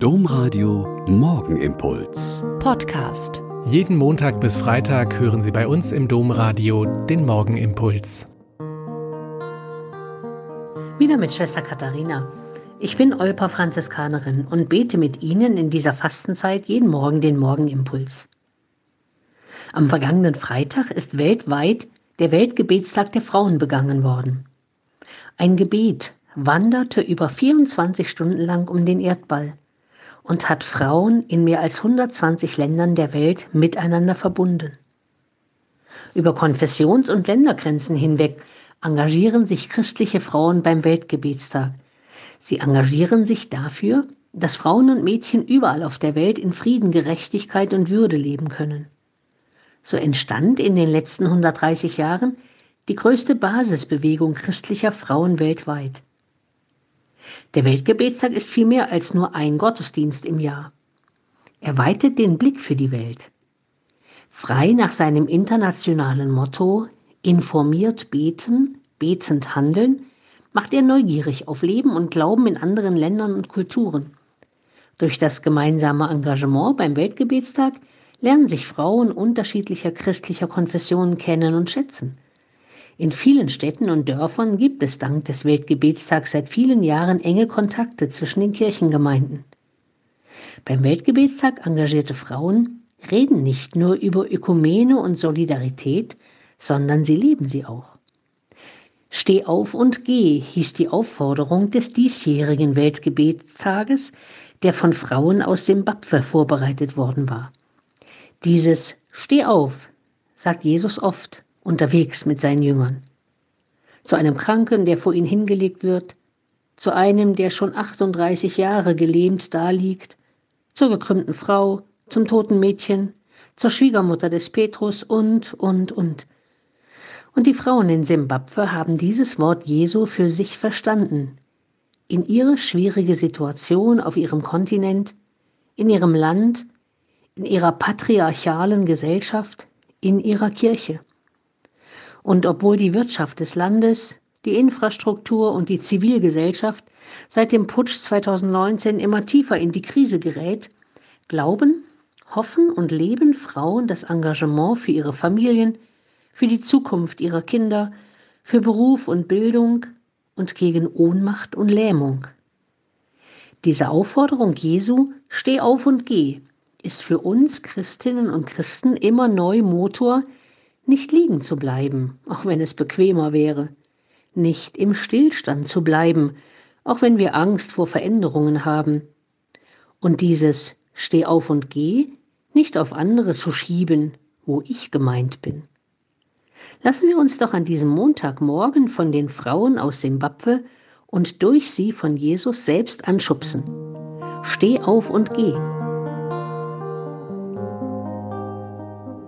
Domradio Morgenimpuls. Podcast. Jeden Montag bis Freitag hören Sie bei uns im Domradio den Morgenimpuls. Wieder mit Schwester Katharina. Ich bin Olpa Franziskanerin und bete mit Ihnen in dieser Fastenzeit jeden Morgen den Morgenimpuls. Am vergangenen Freitag ist weltweit der Weltgebetstag der Frauen begangen worden. Ein Gebet wanderte über 24 Stunden lang um den Erdball und hat Frauen in mehr als 120 Ländern der Welt miteinander verbunden. Über Konfessions- und Ländergrenzen hinweg engagieren sich christliche Frauen beim Weltgebetstag. Sie engagieren sich dafür, dass Frauen und Mädchen überall auf der Welt in Frieden, Gerechtigkeit und Würde leben können. So entstand in den letzten 130 Jahren die größte Basisbewegung christlicher Frauen weltweit. Der Weltgebetstag ist viel mehr als nur ein Gottesdienst im Jahr. Er weitet den Blick für die Welt. Frei nach seinem internationalen Motto informiert beten, betend handeln, macht er neugierig auf Leben und Glauben in anderen Ländern und Kulturen. Durch das gemeinsame Engagement beim Weltgebetstag lernen sich Frauen unterschiedlicher christlicher Konfessionen kennen und schätzen. In vielen Städten und Dörfern gibt es dank des Weltgebetstags seit vielen Jahren enge Kontakte zwischen den Kirchengemeinden. Beim Weltgebetstag engagierte Frauen reden nicht nur über Ökumene und Solidarität, sondern sie leben sie auch. Steh auf und geh hieß die Aufforderung des diesjährigen Weltgebetstages, der von Frauen aus Simbabwe vorbereitet worden war. Dieses Steh auf sagt Jesus oft unterwegs mit seinen Jüngern. Zu einem Kranken, der vor ihn hingelegt wird, zu einem, der schon 38 Jahre gelähmt daliegt, zur gekrümmten Frau, zum toten Mädchen, zur Schwiegermutter des Petrus und, und, und. Und die Frauen in Simbabwe haben dieses Wort Jesu für sich verstanden, in ihre schwierige Situation auf ihrem Kontinent, in ihrem Land, in ihrer patriarchalen Gesellschaft, in ihrer Kirche. Und obwohl die Wirtschaft des Landes, die Infrastruktur und die Zivilgesellschaft seit dem Putsch 2019 immer tiefer in die Krise gerät, glauben, hoffen und leben Frauen das Engagement für ihre Familien, für die Zukunft ihrer Kinder, für Beruf und Bildung und gegen Ohnmacht und Lähmung. Diese Aufforderung Jesu, steh auf und geh, ist für uns Christinnen und Christen immer neu Motor, nicht liegen zu bleiben, auch wenn es bequemer wäre, nicht im Stillstand zu bleiben, auch wenn wir Angst vor Veränderungen haben, und dieses Steh auf und geh nicht auf andere zu schieben, wo ich gemeint bin. Lassen wir uns doch an diesem Montagmorgen von den Frauen aus Simbabwe und durch sie von Jesus selbst anschubsen. Steh auf und geh.